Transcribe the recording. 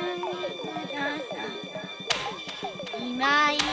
い。ない